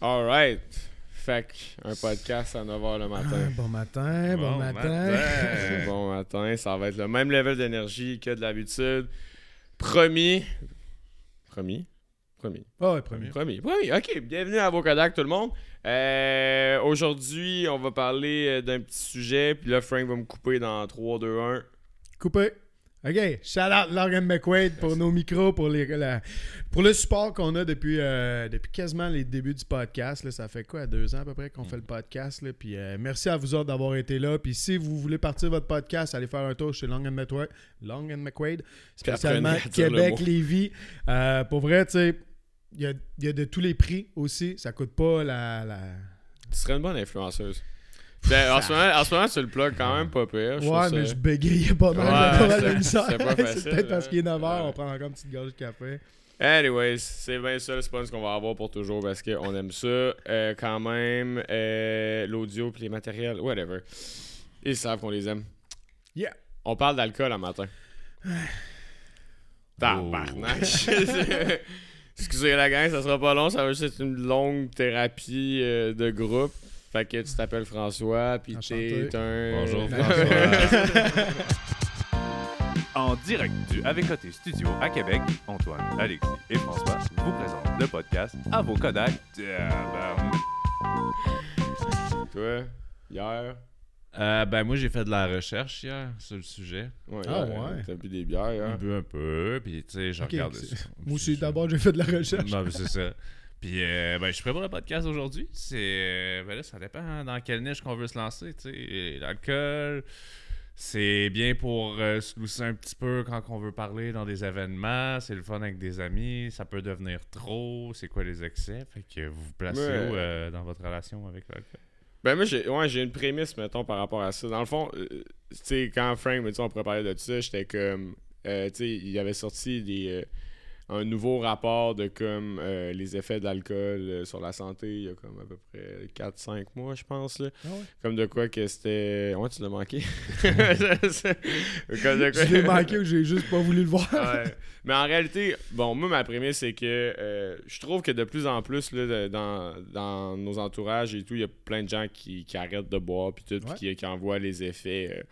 Alright. Fait que un podcast à 9h le matin. Ah, bon matin, bon, Bon matin. Bon matin, ça va être le même level d'énergie que de l'habitude. Promis. Promis? Promis. Ah ouais, premier. Promis. Promis. Ok, bienvenue à Vocodac tout le monde. Euh, Aujourd'hui, on va parler euh, d'un petit sujet. Puis là, Frank va me couper dans 3, 2, 1. Coupé. OK. Shout out Logan McQuaid pour nos micros, pour, les, la- pour le support qu'on a depuis, euh, depuis quasiment les débuts du podcast. là. Ça fait quoi, deux ans à peu près qu'on fait le podcast. là. Puis euh, merci à vous autres d'avoir été là. Puis si vous voulez partir votre podcast, allez faire un tour chez Long and McQuaid, Long and McQuaid spécialement Québec. Lévis. Euh, pour vrai, tu sais, il y a, y a de tous les prix aussi. Ça coûte pas la... la... Tu serais une bonne influenceuse. Ben, en, ce moment, en ce moment, tu le plug quand même pas pire. je Ouais, mais ça- je bégayais pas mal. Ouais, pas c'est- c'est pas C'est facile, peut-être parce hein. qu'il est 9h, Ouais. on prend encore une petite gorge de café. Anyways, c'est bien ça le spawn qu'on va avoir pour toujours parce qu'on aime ça. Euh, quand même, euh, l'audio puis les matériels, whatever. Ils savent qu'on les aime. Yeah. On parle d'alcool un matin. Tabarnak. Excusez la gang, ça sera pas long, ça va juste être une longue thérapie euh, de groupe. Fait que tu t'appelles François, puis t'es un... Bonjour, François. En direct du Avec Côté Studio à Québec, Antoine, Alexis et François vous présentent le podcast à vos Kodak. Toi, hier... Euh, ben moi j'ai fait de la recherche hier sur le sujet. Ouais, Ah hier, ouais. T'as bu des bières, Un hein? peu un peu, puis tu sais, j'ai Ok, regardé c'est- ça. Moi aussi, d'abord, j'ai fait de la recherche. Non, mais c'est ça. Puis euh, ben je suis prêt pour le podcast aujourd'hui. C'est euh, ben là ça dépend dans quelle niche qu'on veut se lancer, l'alcool c'est bien pour euh, se lousser un petit peu quand on veut parler dans des événements, c'est le fun avec des amis, ça peut devenir trop, c'est quoi les excès? Fait que vous vous placez Ouais. où euh, dans votre relation avec l'alcool? Ben moi j'ai ouais, j'ai une prémisse mettons par rapport à ça. Dans le fond, tu sais quand Frank me dit on pourrait parler de ça, j'étais comme tu sais il avait sorti des un nouveau rapport de comme euh, les effets de l'alcool euh, sur la santé il y a comme à peu près 4 5 mois je pense là. Ah ouais? Comme de quoi que c'était ouais tu l'as manqué. comme de quoi Je l'ai manqué ou j'ai juste pas voulu le voir. Ouais. Mais en réalité, bon, moi, ma prémisse, c'est que euh, je trouve que de plus en plus, là, dans, dans nos entourages et tout, il y a plein de gens qui, qui arrêtent de boire, puis tout, puis qui, qui en voient les effets euh,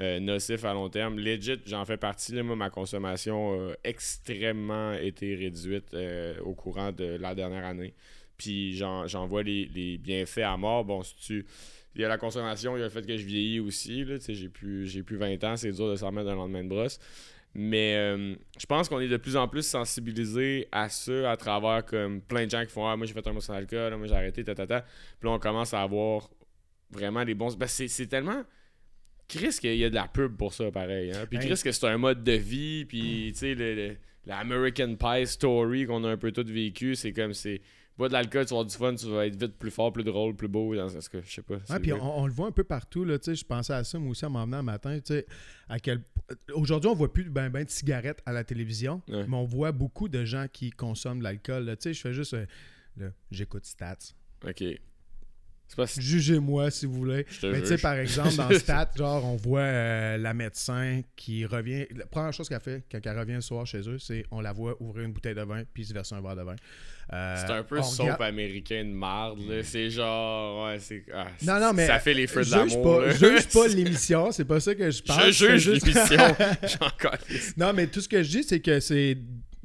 euh, nocifs à long terme. Legit, j'en fais partie. Là, moi, ma consommation a extrêmement été réduite euh, au courant de la dernière année. Puis j'en vois les, les bienfaits à mort. Bon, si tu. Il y a la consommation, il y a le fait que je vieillis aussi. J'ai plus, plus 20 ans, c'est dur de s'en remettre un lendemain de brosse. Mais euh, je pense qu'on est de plus en plus sensibilisé à ça à travers comme plein de gens qui font Ah, moi j'ai fait un mois sans alcool, moi j'ai arrêté, ta, ta, ta. Puis là, on commence à avoir vraiment les bons. Ben, c'est tellement. Chris qu'il y a de la pub pour ça, pareil. Hein? Puis Hey. Chris que c'est un mode de vie, puis tu sais, le, le- la American Pie story qu'on a un peu tous vécu, c'est comme c'est. Bois de l'alcool, tu vas avoir du fun, tu vas être vite plus fort, plus drôle, plus beau. Dans ce que je sais pas. Ouais, puis on, on le voit un peu partout. Là, tu sais, je pensais à ça moi aussi en m'en venant un matin. tu sais, À quel... Aujourd'hui, on voit plus ben, ben de cigarettes à la télévision, Ouais. mais on voit beaucoup de gens qui consomment de l'alcool. là. Tu sais, Je fais juste. euh, J'écoute Stats. Ok. Si. Jugez-moi si vous voulez. Je Mais tu sais, par exemple, dans Stats, genre, on voit euh, la médecin qui revient. La première chose qu'elle fait quand elle revient le soir chez eux, c'est on la voit ouvrir une bouteille de vin puis se verser un verre de vin. Euh, C'est un peu soap regarde- américain de marde, là. C'est genre. Ouais, c'est. ah, Non, non, mais. Ça fait les feux de l'amour. là. juge pas l'émission, c'est pas ça que je parle. Je juge juste- l'émission. J'en connais. Non, mais tout ce que je dis, c'est que c'est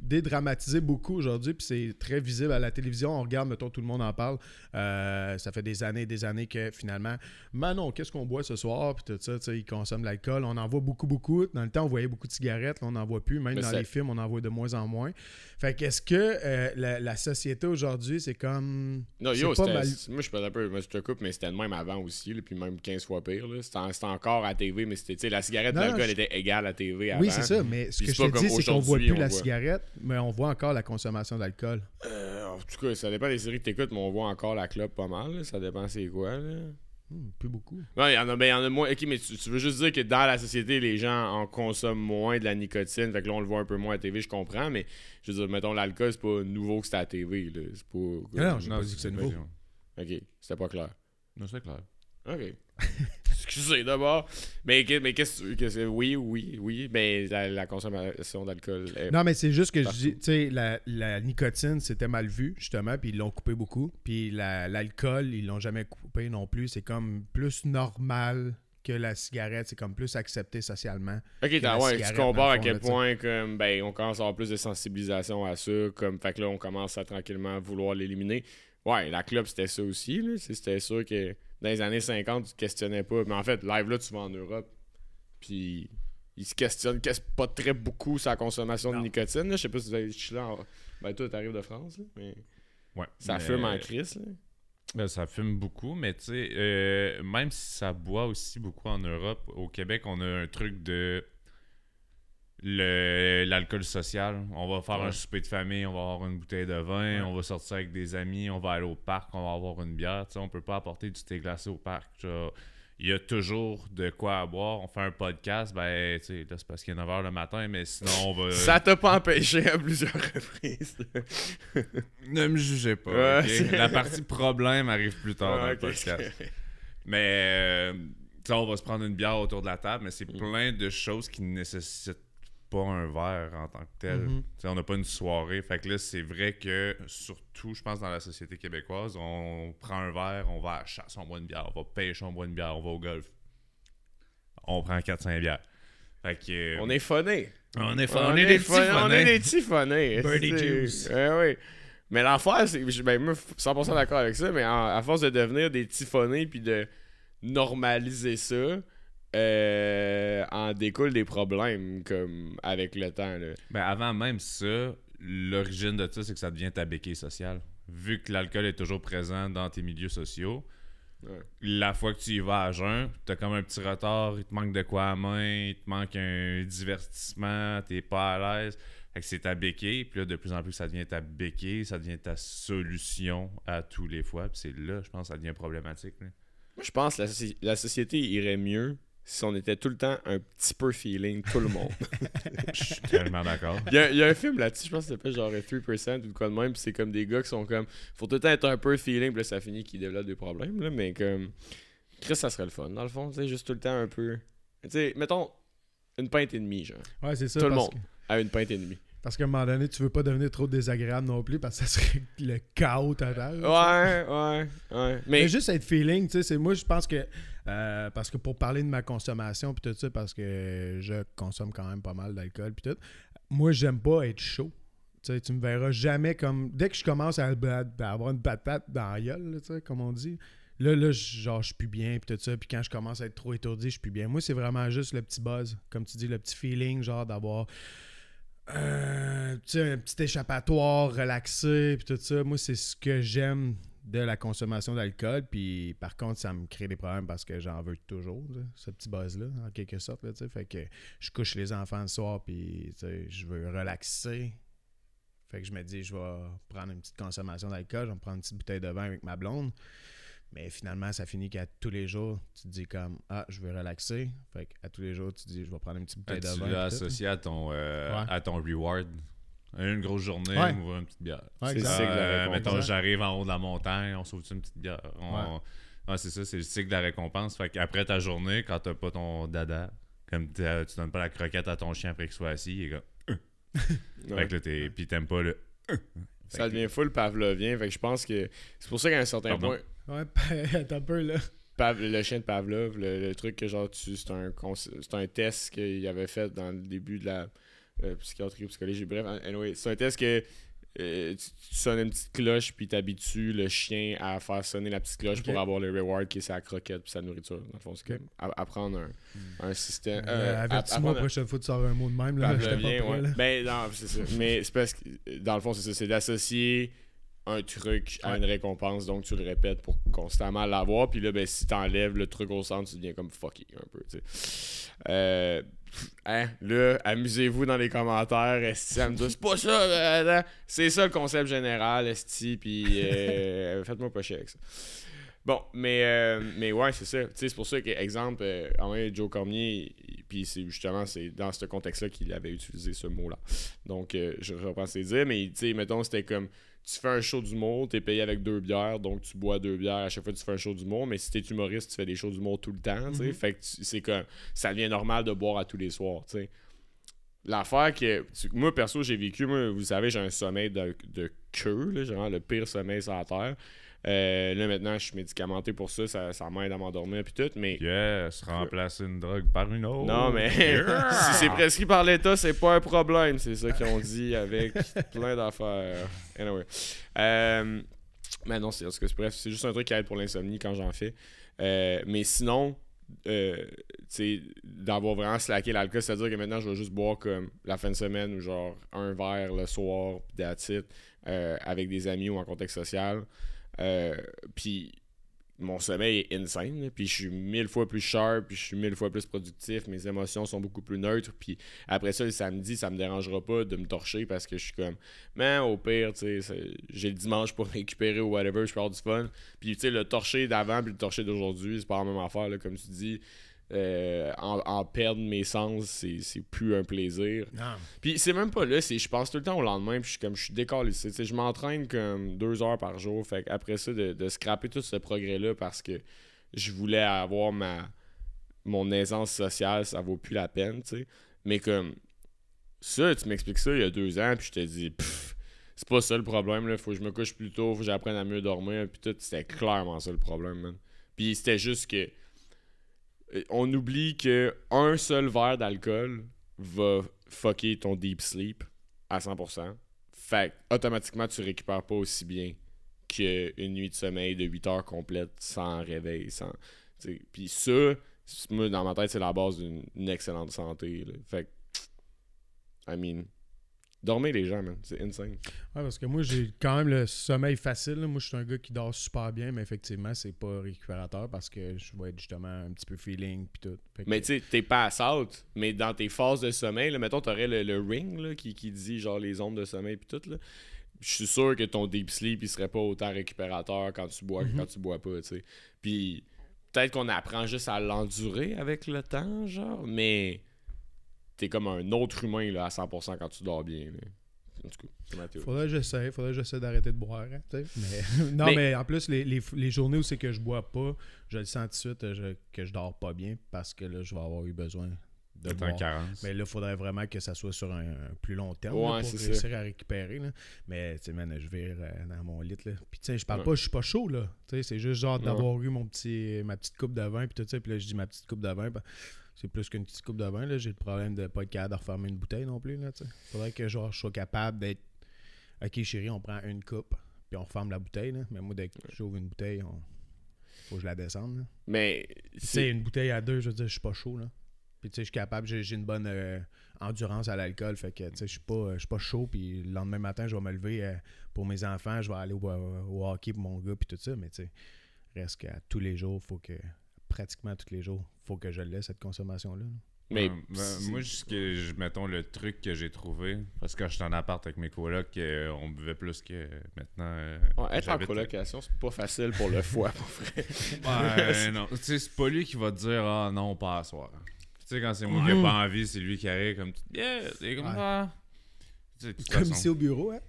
dédramatisé beaucoup aujourd'hui, puis c'est très visible à la télévision. On regarde, mettons, tout le monde en parle. Euh, ça fait des années et des années que finalement, Manon, qu'est-ce qu'on boit ce soir? Puis tout ça, tu sais, ils consomment de l'alcool. On en voit beaucoup, beaucoup. Dans le temps, on voyait beaucoup de cigarettes. Là, on n'en voit plus. Même Mais dans les films, on en voit de moins en moins. Fait qu'est-ce que euh, la, la société aujourd'hui, c'est comme. Non, yo, pas mal- moi je peux un peu, moi, je te coupe, mais c'était le même avant aussi, là, puis même 15 fois pire. C'était en- c'était encore à TV, mais c'était, tu sais, la cigarette l'alcool je- était égale à TV avant. Oui, c'est ça, mais ce que je te dis, c'est qu'on voit plus la voit. cigarette, mais on voit encore la consommation d'alcool. Euh, en tout cas, ça dépend des séries que t'écoutes, mais on voit encore la clope pas mal. là. Ça dépend c'est quoi. Là. Hmm, plus beaucoup. Non, il y en a, ben, il y en a moins. Ok, mais tu, tu veux juste dire que dans la société, les gens en consomment moins de la nicotine. Fait que là, on le voit un peu moins à TV, je comprends, mais je veux dire, mettons, l'alcool, c'est pas nouveau que c'était à TV. Là. C'est pas. Non, j'ai pas dit que c'est nouveau. Ok, c'était pas clair. Non, c'est clair. Ok. excusez d'abord. Mais, mais qu'est-ce que qu'est-ce que- Oui, oui, oui. Mais la, la consommation d'alcool. Non, mais c'est juste que je dis, tu sais, la, la nicotine, c'était mal vu, justement, puis ils l'ont coupé beaucoup. Puis la- l'alcool, ils l'ont jamais coupé non plus. C'est comme plus normal que la cigarette. C'est comme plus accepté socialement. Ok, ouais, tu compares à quel tu point comme, ben, on commence à avoir plus de sensibilisation à ça. Comme, fait que là, on commence à tranquillement vouloir l'éliminer. Ouais, la club, c'était ça aussi. là. C'était sûr que dans les années 50, tu te questionnais pas. Mais en fait, live là, tu vas en Europe. Puis ils se questionnent qu'est-ce- pas très beaucoup sa consommation de nicotine. là. Je sais pas si vous avez là. en- Ben, toi, t'arrives de France, là, mais Ouais. ça Mais- fume en crise. là. Ben, ça fume beaucoup, mais tu sais, euh, même si ça boit aussi beaucoup en Europe, au Québec, on a un truc de l'alcool social. On va faire Ouais. un souper de famille, on va avoir une bouteille de vin, Ouais. on va sortir avec des amis, on va aller au parc, on va avoir une bière. Tu sais, on peut pas apporter du thé glacé au parc. Il y a toujours de quoi à boire. On fait un podcast, ben, tu sais, là, c'est parce qu'il est 9h le matin, mais sinon, on va... Ça t'a pas empêché à plusieurs reprises. Ne me jugez pas. Ouais, La partie problème arrive plus tard dans le podcast. Mais, euh, on va se prendre une bière autour de la table, mais c'est Mm. plein de choses qui ne nécessitent pas un verre en tant que tel. Mhm. On n'a pas une soirée. Fait que là, c'est vrai que, surtout, je pense, dans la société québécoise, on prend un verre, on va à la chasse, on boit une bière, on va pêcher, on boit une bière, on va au golf. On prend 4-5 bières. Fait que... euh, On est phonés. on est, On, on est des phonés. On est des petits phonés. Birdie juice. Ouais. Mais l'affaire, c'est. je- Ben, moi, 100% d'accord avec ça, mais en- à force de devenir des petits phonés puis de normaliser ça, euh, en découle des problèmes, comme avec le temps. Là. Ben avant même ça, l'origine de ça, c'est que ça devient ta béquille sociale. Vu que l'alcool est toujours présent dans tes milieux sociaux, Ouais. la fois que tu y vas à jeun, t'as comme un petit retard, il te manque de quoi à main, il te manque un divertissement, t'es pas à l'aise. Fait que c'est ta béquille, puis là, de plus en plus, ça devient ta béquille, ça devient ta solution à tous les fois, puis c'est là, je pense, que ça devient problématique. là. Moi, je pense que la société irait mieux si on était tout le temps un petit peu feeling, tout le monde. Je suis tellement d'accord. Il y, a, il y a un film là-dessus, je pense que s'appelle genre 3% ou quoi de même, puis c'est comme des gars qui sont comme. Faut tout le temps être un peu feeling, puis là ça finit qu'ils développent des problèmes, là, mais comme. Chris, ça serait le fun, dans le fond, tu sais, juste tout le temps un peu. Tu sais, mettons une pinte et demie, genre. Ouais, c'est ça. Tout le monde. que- À une pinte et demie. Parce qu'à un moment donné, tu veux pas devenir trop désagréable non plus parce que ça serait le chaos total. Ouais, ouais, ouais. Mais, Mais. juste être feeling, tu sais, c'est moi je pense que euh, parce que pour parler de ma consommation puis tout ça parce que je consomme quand même pas mal d'alcool puis tout, moi j'aime pas être chaud. Tu sais, tu me verras jamais comme dès que je commence à, avoir une patate dans la gueule, comme on dit. Là, là, genre, je suis plus bien, puis tout ça. Puis quand je commence à être trop étourdi, je suis plus bien. Moi, c'est vraiment juste le petit buzz. Comme tu dis, le petit feeling, genre, d'avoir euh, un petit échappatoire relaxé, puis tout ça. Moi, c'est ce que j'aime de la consommation d'alcool. Puis par contre, ça me crée des problèmes parce que j'en veux toujours, là, ce petit buzz-là, en quelque sorte. Là, fait que je couche les enfants le soir, puis je veux relaxer. Fait que je me dis, je vais prendre une petite consommation d'alcool, je vais me prendre une petite bouteille de vin avec ma blonde. Mais finalement, ça finit qu'à tous les jours, tu te dis comme Ah, je veux relaxer. Fait qu'à tous les jours, tu te dis je vais prendre une petite bouteille de tu vin. l'as puis tout. associé à ton, euh, Ouais. à ton reward. Une grosse journée, Ouais. on va une petite bière. Ouais, C'est exact. le cycle de la Euh, mettons, j'arrive en haut de la montagne, on sauve une petite bière. On- Ouais, c'est ça, c'est le cycle de la récompense. Fait qu'après ta journée, quand t'as pas ton dada, comme t'as- tu donnes pas la croquette à ton chien après qu'il soit assis, il est comme. Ouais. Fait que là, t'es. Puis t'aimes pas le. Ça devient full pavlovien, fait que je pense que. C'est pour ça qu'à un certain Pardon? point. Ouais, un peu là. Pav- le chien de Pavlov, le, le truc que genre tu c'est un c'est un test qu'il avait fait dans le début de la euh, psychiatrie ou psychologie bref anyway, c'est un test que euh, tu, tu sonnes une petite cloche puis t'habitues le chien à faire sonner la petite cloche pour avoir le reward qui est sa croquette puis sa nourriture dans le fond c'est comme apprendre un, un système Euh, euh, Avertis-moi la prochaine fois que tu sors un mot de même. Là, j'étais pas Pavlovien, prêt, ouais. là. Ben non, c'est ça. Mais c'est parce que, dans le fond, c'est ça. C'est d'associer un truc à une récompense, donc tu le répètes pour constamment l'avoir. Puis là, ben, si t'enlèves le truc au centre, tu deviens comme fucky un peu, tu sais. Hein, là, amusez-vous dans les commentaires, esti, me dire, c'est pas ça, euh, c'est ça le concept général, esti, puis euh, faites-moi pas chier avec ça. Bon, mais, euh, mais ouais, c'est ça. C'est pour ça que, exemple, euh, en vrai, Joe Cormier, puis c'est justement c'est dans ce contexte-là qu'il avait utilisé ce mot-là. Donc, euh, je reprends ses dires, mais tu sais, mettons, c'était comme tu fais un show d'humour, t'es payé avec deux bières, donc tu bois deux bières à chaque fois que tu fais un show d'humour, mais si t'es humoriste, tu fais des shows d'humour tout le temps, tu sais. Fait que c'est comme ça devient normal de boire à tous les soirs, tu sais. L'affaire que. tu- Moi, perso, j'ai vécu, moi, vous savez, j'ai un sommeil de, de queue, là, genre le pire sommeil sur la terre. Euh, là, maintenant, je suis médicamenté pour ça, ça, ça m'aide à m'endormir, puis tout, mais. Yes, remplacer une drogue par une autre. Non, mais Yeah! si c'est prescrit par l'État, c'est pas un problème. C'est ça qu'ils ont dit avec plein d'affaires. Anyway. Euh, mais non, c'est bref, c'est juste un truc qui aide pour l'insomnie quand j'en fais. Euh, mais sinon, euh, d'avoir vraiment slacké l'alcool, c'est-à-dire que maintenant, je vais juste boire comme la fin de semaine ou genre un verre le soir, puis euh, avec des amis ou en contexte social. Euh, puis mon sommeil est insane, puis je suis mille fois plus sharp, puis je suis mille fois plus productif, mes émotions sont beaucoup plus neutres, puis après ça, le samedi, ça me dérangera pas de me torcher parce que je suis comme, mais au pire, tu sais, j'ai le dimanche pour récupérer ou whatever, je peux avoir du fun. Puis tu sais, le torcher d'avant puis le torcher d'aujourd'hui, c'est pas la même affaire, là, comme tu dis. Euh, en, en perdre mes sens, c'est plus un plaisir. Non. Puis c'est même pas là, c'est je pense tout le temps au lendemain, puis je suis comme je suis décalé. Je m'entraîne comme deux heures par jour. Fait après ça, de, de scraper tout ce progrès-là parce que je voulais avoir ma mon aisance sociale, ça vaut plus la peine, tu sais. Mais comme ça, tu m'expliques ça il y a deux ans, puis je te dis pff, c'est pas ça le problème, là. Faut que je me couche plus tôt, faut que j'apprenne à mieux dormir, puis tout. C'était clairement ça le problème, man. Puis c'était juste que on oublie que un seul verre d'alcool va fucker ton deep sleep à 100%. Fait que, automatiquement, tu récupères pas aussi bien qu'une nuit de sommeil de 8 heures complète sans réveil. Sans. Puis ça, dans ma tête, c'est la base d'une une excellente santé. Fait I mean, dormez les gens, man. C'est insane. Ouais, parce que moi, j'ai quand même le sommeil facile. là. Moi, je suis un gars qui dort super bien, mais effectivement, c'est pas récupérateur parce que je vais être justement un petit peu feeling puis tout. Que- Mais tu sais, t'es pas out, mais dans tes phases de sommeil, là, mettons, t'aurais le, le ring là, qui, qui dit genre les ondes de sommeil puis tout. là. Je suis sûr que ton deep sleep, il serait pas autant récupérateur quand tu bois que Mhm. quand tu bois pas, tu sais. Puis peut-être qu'on apprend juste à l'endurer avec le temps, genre, mais t'es comme un autre humain là, à 100% quand tu dors bien. là. En tout cas, c'est ma théorie. Faudrait que j'essaie, faudrait que j'essaie d'arrêter de boire. hein, mais, non, Mais- mais... en plus, les, les, les journées où c'est que je bois pas, je le sens tout de suite euh, je- que je dors pas bien parce que là, je vais avoir eu besoin de un boire. carence. Mais là, il faudrait vraiment que ça soit sur un, un plus long terme Ouais, là, pour ça. réussir à récupérer. là. Mais, tu sais, man, je vire euh, dans mon lit. Là. Puis, tu sais, je parle Ouais. pas, je suis pas chaud, là. Tu sais, c'est juste genre Ouais. d'avoir eu mon petit, ma petite coupe de vin, puis tout ça. Puis là, je dis ma petite coupe de vin. ben, c'est plus qu'une petite coupe de vin, là. J'ai le problème de pas être capable de refermer une bouteille non plus, là. Faudrait que, genre, je sois capable d'être... OK, chérie, on prend une coupe, puis on referme la bouteille, là. Mais moi, dès que j'ouvre une bouteille, on... faut que je la descende, là. Mais Tu sais, c'est une bouteille à deux, je veux dire, je suis pas chaud, là. Puis, tu sais, je suis capable, j'ai une bonne euh, endurance à l'alcool, fait que, tu sais, je suis pas, je suis pas chaud, puis le lendemain matin, je vais me lever euh, pour mes enfants, je vais aller au, au hockey pour mon gars, puis tout ça, mais tu sais, reste qu'à tous les jours, faut que, pratiquement tous les jours, faut que je laisse cette consommation-là. là. mais Ouais, ben, moi, ce que je- mettons le truc que j'ai trouvé, parce que j'étais en appart avec mes colocs, euh, on buvait plus que maintenant. euh, Ouais, être en colocation, c'est pas facile pour le foie, pour vrai. Non. Tu sais, c'est pas lui qui va te dire Ah non, pas à soir. Tu sais, quand c'est moi qui ai pas envie, c'est lui qui arrive comme Yeah, c'est comme Ouais. ça. Comme façon. ici au bureau, hein?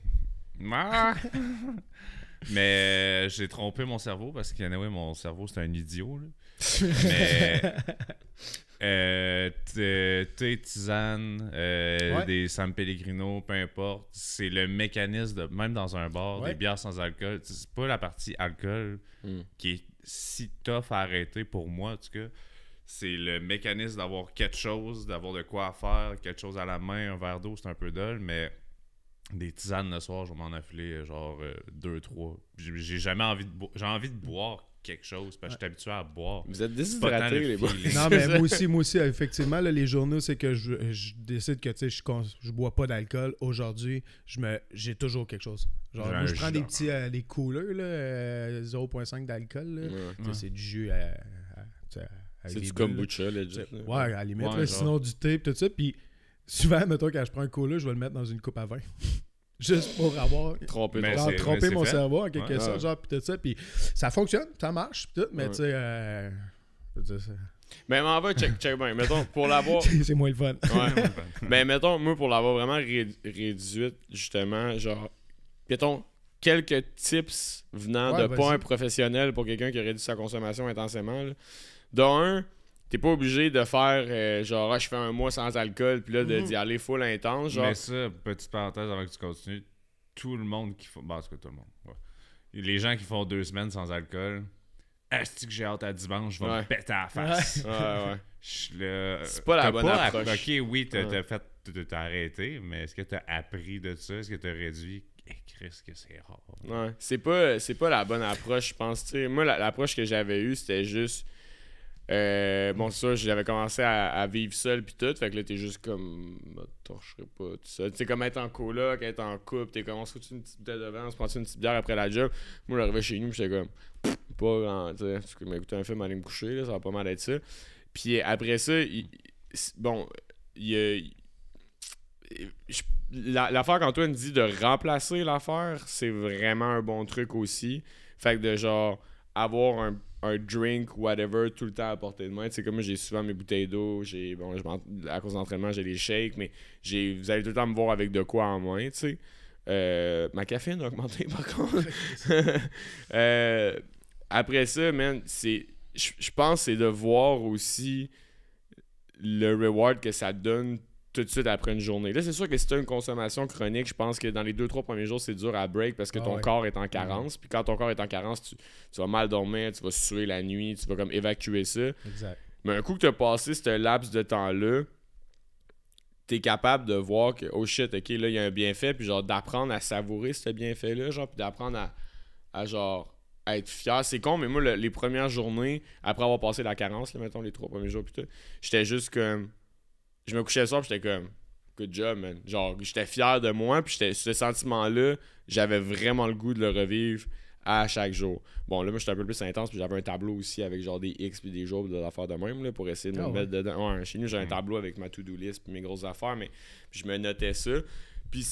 Ah! Mais euh, j'ai trompé mon cerveau parce que anyway, mon cerveau c'est un idiot. là. Mais euh, thé, thé, tisane, euh, Ouais. des San Pellegrino, peu importe, c'est le mécanisme de même dans un bar, Ouais. des bières sans alcool. C'est pas la partie alcool Hmm. qui est si tough à arrêter pour moi en tout cas. C'est le mécanisme d'avoir quelque chose, d'avoir de quoi faire, quelque chose à la main, un verre d'eau, c'est un peu dol, mais des tisanes le soir, je vais m'en affiler genre 2 trois. J'ai j'ai jamais envie de boire. J'ai envie de boire quelque chose parce que je suis habitué à boire. Vous êtes le les boys. Non, mais moi aussi, moi aussi, effectivement, là, les journaux, c'est que je, je décide que, tu sais, je, je bois pas d'alcool. Aujourd'hui, je me, j'ai toujours quelque chose. Genre, moi, je prends des petits, euh, des coolers, là, euh, 0.5 d'alcool. Ouais. Ouais. C'est du jus à, à- C'est du kombucha, legit. là. Ouais, à la limite, Ouais, là, genre. sinon du thé, pis tout ça. Puis souvent, mettons, quand je prends un cola, je vais le mettre dans une coupe à vin. juste pour avoir Trompé Mais genre, tromper mais mon fait. cerveau en quelque Ouais. sorte, Ouais. genre, pis tout ça, puis ça fonctionne, ça marche, pis tout, mais Ouais. tu sais, euh, Mais m'en va, check, check bien. Mettons, pour l'avoir. c'est moins le fun. Ouais. Ben, mettons, moi, pour l'avoir vraiment ré- réduite, justement, genre, mettons, quelques tips venant Ouais, de pas un professionnel pour quelqu'un qui a réduit sa consommation intensément. Là. De un, t'es pas obligé de faire, euh, genre, ah, je fais un mois sans alcool, puis là, de- Mhm. d'y aller full intense. Genre, Mais ça, petite parenthèse avant que tu continues, tout le monde qui font. Bon, en tout cas, tout le monde. ouais. Les gens qui font deux semaines sans alcool, est-ce que j'ai hâte à dimanche, je vais Ouais. me péter à la face? ouais, ouais. Je suis là- C'est pas la T'as bonne app- approche. Ok, oui, t'as Ouais. t'as fait. t'as- T'as arrêté, mais est-ce que t'as appris de ça? Est-ce que t'as réduit? Eh, Chris, que c'est rare. Ouais, c'est pas, c'est pas la bonne approche, je pense. tu sais. moi, la- l'approche que j'avais eue, c'était juste. Euh, bon, ça, j'avais commencé à, vivre seul, puis tout. Fait que là, t'es juste comme. bah, torcherai pas tout ça. Tu sais, comme être en coloc, être en couple, t'es comme, on se fout une petite bouteille de vin, on se prend une petite bière après la job? Moi, j'arrivais chez nous, j'étais comme. Pas grand. Tu sais, m'écouter un film, aller me coucher, ça va pas mal être ça. Puis après ça, bon, il y a. je- L'affaire qu'Antoine dit de remplacer l'affaire, c'est vraiment un bon truc aussi. Fait que de genre avoir un, un drink, whatever, tout le temps à portée de main. Tu sais, comme j'ai souvent mes bouteilles d'eau, j'ai bon, à cause d'entraînement, j'ai les shakes, mais j'ai vous allez tout le temps me voir avec de quoi en main, tu sais. Euh, ma caféine a augmenté par contre. Euh, après ça, man, c'est. Je pense c'est de voir aussi le reward que ça donne tout de suite après une journée. Là, c'est sûr que si tu as une consommation chronique, je pense que dans les deux trois premiers jours, c'est dur à break parce que Ah ton ouais. corps est en carence. Puis quand ton corps est en carence, tu, tu vas mal dormir, tu vas suer la nuit, tu vas comme évacuer ça. Exact. Mais un coup que tu as passé ce laps de temps-là, tu es capable de voir que, oh shit, ok, là, il y a un bienfait, puis genre d'apprendre à savourer ce bienfait-là, genre, puis d'apprendre à, à, genre, à être fier. C'est con, mais moi, le- les premières journées, après avoir passé la carence, là, mettons, les trois premiers jours, puis tout, j'étais juste comme. Je me couchais le soir, puis j'étais comme. Good job, man. Genre, j'étais fier de moi, puis j'étais- ce sentiment-là, j'avais vraiment le goût de le revivre à chaque jour. Bon, là, moi, j'étais un peu plus intense, puis j'avais un tableau aussi avec genre des X puis des jours de l'affaire de même, là, pour essayer de me Ah ouais? mettre dedans. Ouais, chez nous, j'ai un Mm. tableau avec ma to-do list puis mes grosses affaires, mais puis je me notais ça. Puis.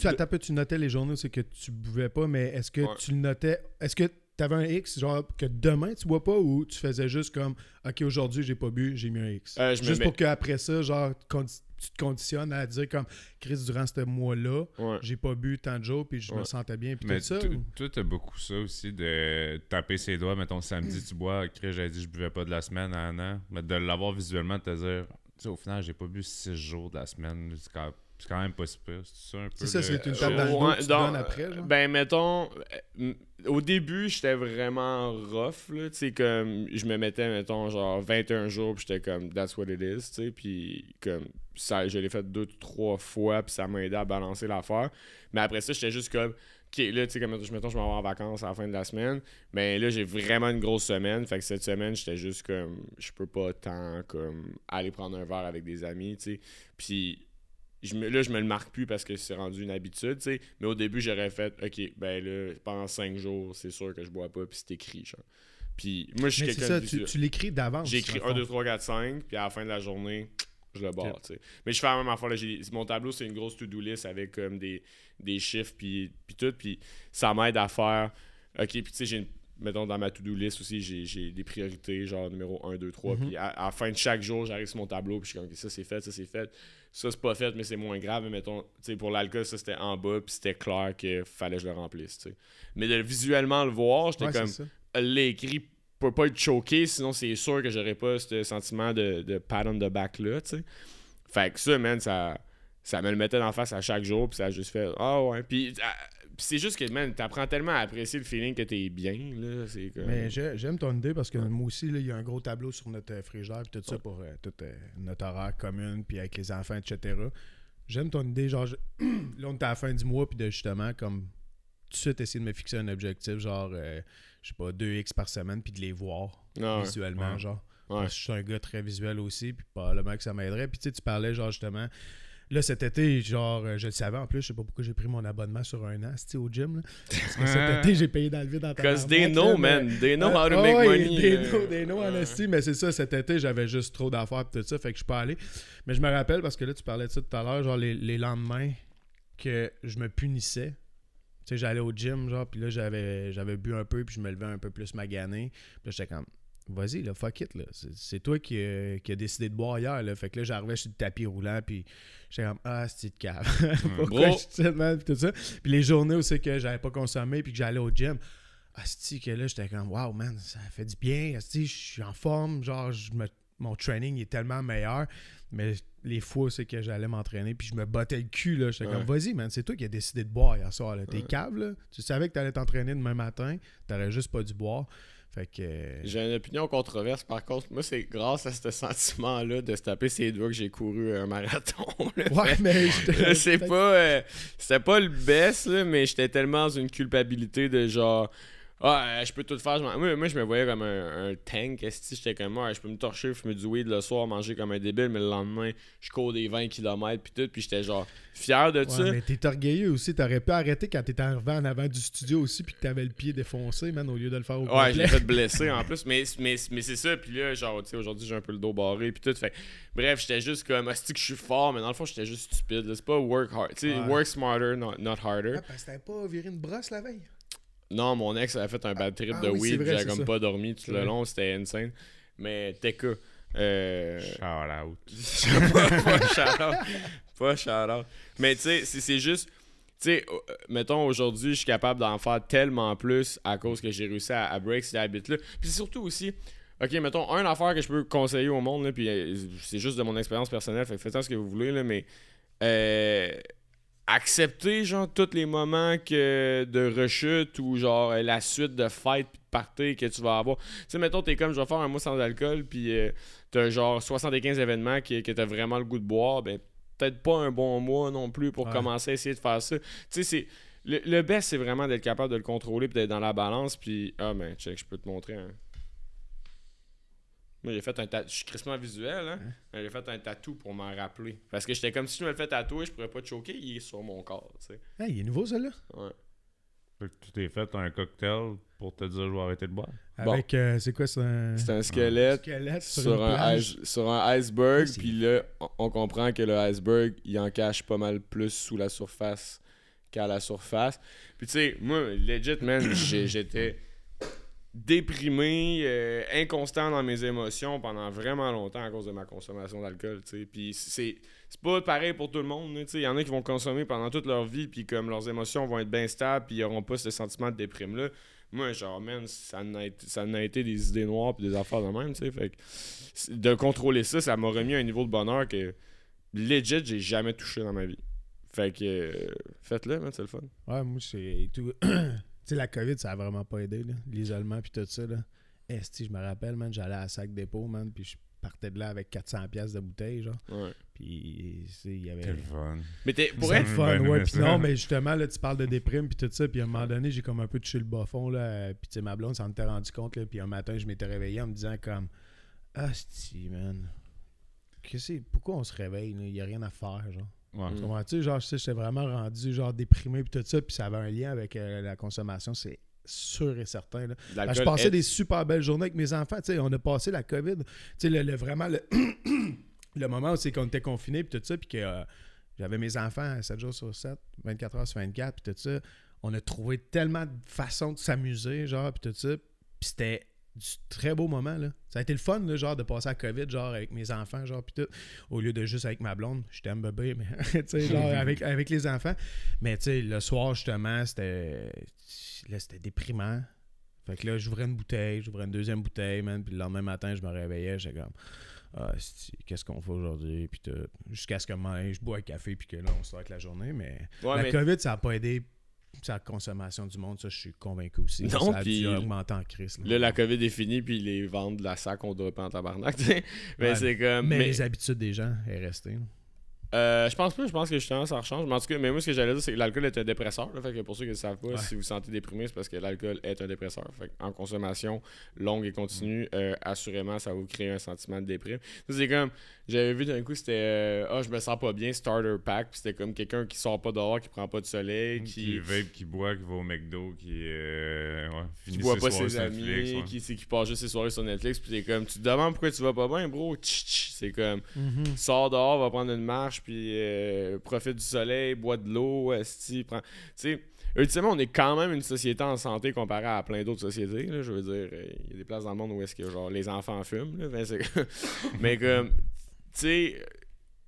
Tu, attends tu notais les journaux, c'est que tu buvais pas, mais est-ce que Ouais. tu le notais Est-ce que tu avais un X, genre que demain tu bois pas, ou tu faisais juste comme Ok, aujourd'hui j'ai pas bu, j'ai mis un X Euh, Juste mets- pour qu'après ça, genre, tu te conditionnes à dire comme Chris, durant ce mois-là, Ouais. j'ai pas bu tant de jours, puis je me sentais bien, puis Mais tout ça. toi, t'as beaucoup ça aussi de taper ses doigts. Mettons, samedi, tu bois. Chris, j'avais dit, je buvais pas de la semaine à un an. Mais de l'avoir visuellement, de te dire, tu sais, au final, j'ai pas bu six jours de la semaine. C'est quand, c'est quand même pas si pire. C'est ça un peu. C'est ça, le- c'est une euh, table dans le dos Ouais, que tu te donc, donnes après. Genre. Ben, mettons, euh, au début, j'étais vraiment rough, là, tu sais, comme, je me mettais, mettons, genre 21 jours, puis j'étais comme, that's what it is, tu sais, puis comme, ça, je l'ai fait deux, trois fois, puis ça m'a aidé à balancer l'affaire, mais après ça, j'étais juste comme, ok, là, tu sais, comme, mettons, je m'en vais en vacances à la fin de la semaine, ben là, j'ai vraiment une grosse semaine, fait que cette semaine, j'étais juste comme, je peux pas tant, comme, aller prendre un verre avec des amis, tu sais, puis je me, là, je me le marque plus parce que c'est rendu une habitude, tu sais. Mais au début, j'aurais fait, OK, ben là, pendant cinq jours, c'est sûr que je bois pas, puis c'est écrit, genre. Puis moi, je suis quelqu'un ça, de tu, l'écris d'avance. Le 1, fond. 2, 3, 4, 5, puis à la fin de la journée, je le barre, tu sais. Mais je fais la même affaire, là. j'ai- Mon tableau, c'est une grosse to-do list avec comme des, des chiffres, puis, puis tout, puis ça m'aide à faire, OK, puis tu sais, j'ai une- Mettons, dans ma to-do list aussi, j'ai, des priorités, genre numéro 1, 2, 3. Mhm. Puis à, à la fin de chaque jour, j'arrive sur mon tableau, puis je suis comme, ça c'est fait, ça c'est fait. Ça c'est pas fait, mais c'est moins grave. Mais mettons, tu sais, pour l'alcool, ça c'était en bas, puis c'était clair qu'il fallait que je le remplisse, tu sais. Mais de visuellement le voir, j'étais Ouais, comme, l'écrit peut pas être choqué, sinon c'est sûr que j'aurais pas ce sentiment de, de pat on the back là, tu sais. Fait que ça, man, ça, ça me le mettait en face à chaque jour, puis ça a juste fait Ah ouais. Puis, ah, puis c'est juste que, man, t'apprends tellement à apprécier le feeling que t'es bien, là. C'est comme. Mais j'ai- j'aime ton idée parce que moi aussi, là, il y a un gros tableau sur notre euh, frigidaire puis tout ça pour euh, toute euh, notre horaire commune, puis avec les enfants, etc. J'aime ton idée, genre, je- là, on est à la fin du mois, puis de justement, comme, tout de suite essayer de me fixer un objectif, genre, euh, je sais pas, 2x par semaine, puis de les voir Ah ouais. visuellement, Ouais. genre. Ouais. Parce que je suis un gars très visuel aussi, puis probablement que ça m'aiderait. Puis tu sais, tu parlais, genre, justement, là, cet été, genre, euh, je le savais en plus, je sais pas pourquoi j'ai pris mon abonnement sur un an, au gym, là? Parce que cet été, j'ai payé dans le vide en Because they là, know, mais- man. They know how to ah make money. They là. know, they know, Ouais. honesty. Mais c'est ça, cet été, j'avais juste trop d'affaires et tout ça, fait que je suis pas allé. Mais je me rappelle, parce que là, tu parlais de ça tout à l'heure, genre les, les lendemains que je me punissais. Tu sais, j'allais au gym, genre, puis là, j'avais, j'avais bu un peu, puis je me levais un peu plus magané. Puis là, j'étais comme, vas-y, là, fuck it, là. C'est, toi qui, euh, qui a décidé de boire hier, là. Fait que là, j'arrivais sur le tapis roulant, puis j'étais comme, ah, c'est de cave? Pourquoi je suis de même, puis tout ça? Puis les journées où c'est que j'avais pas consommé, puis que j'allais au gym, asti que là, j'étais comme, wow, man, ça fait du bien. Asti, je suis en forme, genre, me- mon training est tellement meilleur. Mais les fois, c'est que j'allais m'entraîner, puis je me battais le cul, là. J'étais Ouais. comme, vas-y, man, c'est toi qui as décidé de boire hier soir, là. T'es Ouais. cave, là. Tu savais que t'allais t'entraîner demain matin, t'aurais juste pas dû boire. Fait que. euh, J'ai une opinion controverse par contre. Moi, c'est grâce à ce sentiment-là de se taper ses doigts que j'ai couru un marathon. là. Ouais, mais j'étais- c'est pas euh, c'était pas le best là, mais j'étais tellement dans une culpabilité de genre ah euh, je peux tout faire moi, moi, je me voyais comme un, un tank j'étais comme moi je peux me torcher fumer du weed le soir manger comme un débile mais le lendemain je cours des 20 km puis tout puis j'étais genre fier de Ouais, ça mais t'es orgueilleux aussi. T'aurais pu arrêter quand t'étais arrivé en avant du studio aussi, puis que t'avais le pied défoncé, man, au lieu de le faire au Ouais, je l'ai fait blesser en plus, mais, mais, mais c'est ça. Puis là, genre, tu sais, aujourd'hui, j'ai un peu le dos barré. Puis tout. Fait bref, j'étais juste comme, est que je suis fort, mais dans le fond, j'étais juste stupide. C'est pas work hard. Tu sais, Ouais. work smarter, not, not harder. Ah, parce que t'avais pas viré une brosse la veille. Non, mon ex avait fait un bad trip ah de oui, weed. vrai, c'est comme ça. pas dormi tout le vrai. long. C'était insane. Mais TK. Euh... Shout out. pas, pas shout-out. Pas shout-out. Mais tu sais, c'est- c'est juste. Tu sais, euh, mettons, aujourd'hui, je suis capable d'en faire tellement plus à cause que j'ai réussi à, à break cette habit-là. Puis c'est surtout aussi. Ok, mettons, un affaire que je peux conseiller au monde, là, puis euh, c'est juste de mon expérience personnelle, fait que faites ce que vous voulez, là, mais. Euh, accepter, genre, tous les moments que de rechute ou, genre, euh, la suite de fête puis de party que tu vas avoir. Tu sais, mettons, t'es comme, je vais faire un mois sans alcool, puis euh, t'as genre 75 événements qui, que t'as vraiment le goût de boire, ben peut-être pas un bon mois non plus pour Ouais. commencer à essayer de faire ça. Tu sais, c'est. Le, le best, c'est vraiment d'être capable de le contrôler puis d'être dans la balance. Puis, ah, ben, check, je peux te montrer. hein. Moi, j'ai fait un tatou. Je suis crissement visuel, hein. mais J'ai fait un tatou pour m'en rappeler. Parce que j'étais comme si je me le fais tatouer, je pourrais pas te choquer, il est sur mon corps, tu sais. Hey, il est nouveau, celui-là? Ouais. Fait que tu t'es fait un cocktail pour te dire je vais arrêter de boire? Bon. Avec, euh, c'est quoi, c'est un. C'est un squelette squelette sur, un, ice- sur un iceberg, puis là, on, comprend que le iceberg, il en cache pas mal plus sous la surface qu'à la surface. Puis tu sais, moi, legit, man, j'étais déprimé, euh, inconstant dans mes émotions pendant vraiment longtemps à cause de ma consommation d'alcool, tu sais. C'est pas pareil pour tout le monde, tu sais. Il y en a qui vont consommer pendant toute leur vie, puis comme leurs émotions vont être bien stables, puis ils auront pas ce sentiment de déprime-là. Moi, genre, man, ça en a été, des idées noires puis des affaires de même, tu. Fait que de contrôler ça, ça m'a remis à un niveau de bonheur que legit, j'ai jamais touché dans ma vie. Fait que euh, faites-le, c'est le fun. Ouais, moi, c'est tout. tu sais, la COVID, ça a vraiment pas aidé, là. L'isolement, puis tout ça, là. Esti, je me rappelle, man, j'allais à Sac Dépôt, man, puis je partais de là avec 400$ piastres de bouteille, genre. Ouais. Puis, il y avait. Quel fun. Mais t'es, pour C'est être, fun, ouais. mais Puis non, mais justement, là, tu parles de déprime, puis tout ça. Puis à un moment donné, j'ai comme un peu touché le bas fond, là. Puis tu sais, ma blonde s'en était rendu compte, là. Puis un matin, je m'étais réveillé en me disant, comme, ah, man. Qu'est-ce que c'est? Pourquoi on se réveille? Il n'y a rien à faire, genre. Ouais. Mm. Tu comprends-tu? Genre, je sais, j'étais vraiment rendu, genre, déprimé, puis tout ça. Puis ça avait un lien avec euh, la consommation, c'est sûr et certain, là. Ben, je passais des super belles journées avec mes enfants. Tu sais, on a passé la COVID. Tu sais, le, le- vraiment, le, le moment où c'est qu'on était confinés, puis tout ça, puis que euh, j'avais mes enfants 7 jours sur 7, 24 heures sur 24, puis tout ça. On a trouvé tellement de façons de s'amuser, genre, puis tout ça. Puis c'était du très beau moment, là. Ça a été le fun, là, genre, de passer à COVID, genre, avec mes enfants, genre, puis tout, au lieu de juste avec ma blonde. Je t'aime, bébé, mais, tu sais, genre, avec, avec les enfants. Mais, tu sais, le soir, justement, c'était... Là, c'était déprimant. Fait que là, j'ouvrais une bouteille, j'ouvrais une deuxième bouteille, man. Puis le lendemain matin, je me réveillais, j'étais comme, ah, qu'est-ce qu'on fait aujourd'hui? Puis tout. Jusqu'à ce que moi, je bois un café, puis que là, on sort avec la journée. Mais Ouais, la mais- COVID, ça n'a pas aidé sa consommation du monde, ça, je suis convaincu aussi. Non, ça a puis- dû augmenter en crise. là. Là, la COVID est finie, puis les ventes de la sac ont droppé en tabarnak. Mais Ouais. c'est comme. mais, mais- les habitudes des gens est restée. Euh, je pense pas, je pense que justement ça rechange. Mais en tout cas, mais moi ce que j'allais dire, c'est que l'alcool est un dépresseur. là. fait que pour ceux qui ne savent pas, Ouais. si vous vous sentez déprimé, c'est parce que l'alcool est un dépresseur. Fait en consommation longue et continue, euh, assurément, ça va vous créer un sentiment de déprime. C'est comme, j'avais vu d'un coup, c'était euh, Ah, je me sens pas bien, starter pack. Puis c'était comme quelqu'un qui sort pas dehors, qui prend pas de soleil, Qui qui, vape, qui boit, qui va au McDo, qui, euh, ouais, qui ses pas soirées ses sur amis, Netflix, ouais. qui, passe juste ses soirées sur Netflix. Puis c'est comme, tu te demandes pourquoi tu vas pas bien, bro. Tch, tch. C'est comme, sors dehors, va prendre une marche, puis euh, profite du soleil, bois de l'eau, esti, prend... Tu sais, ultimement, on est quand même une société en santé comparée à plein d'autres sociétés, là, je veux dire. euh, Il y a des places dans le monde où est-ce que, genre, les enfants fument, ben, mais comme, tu sais,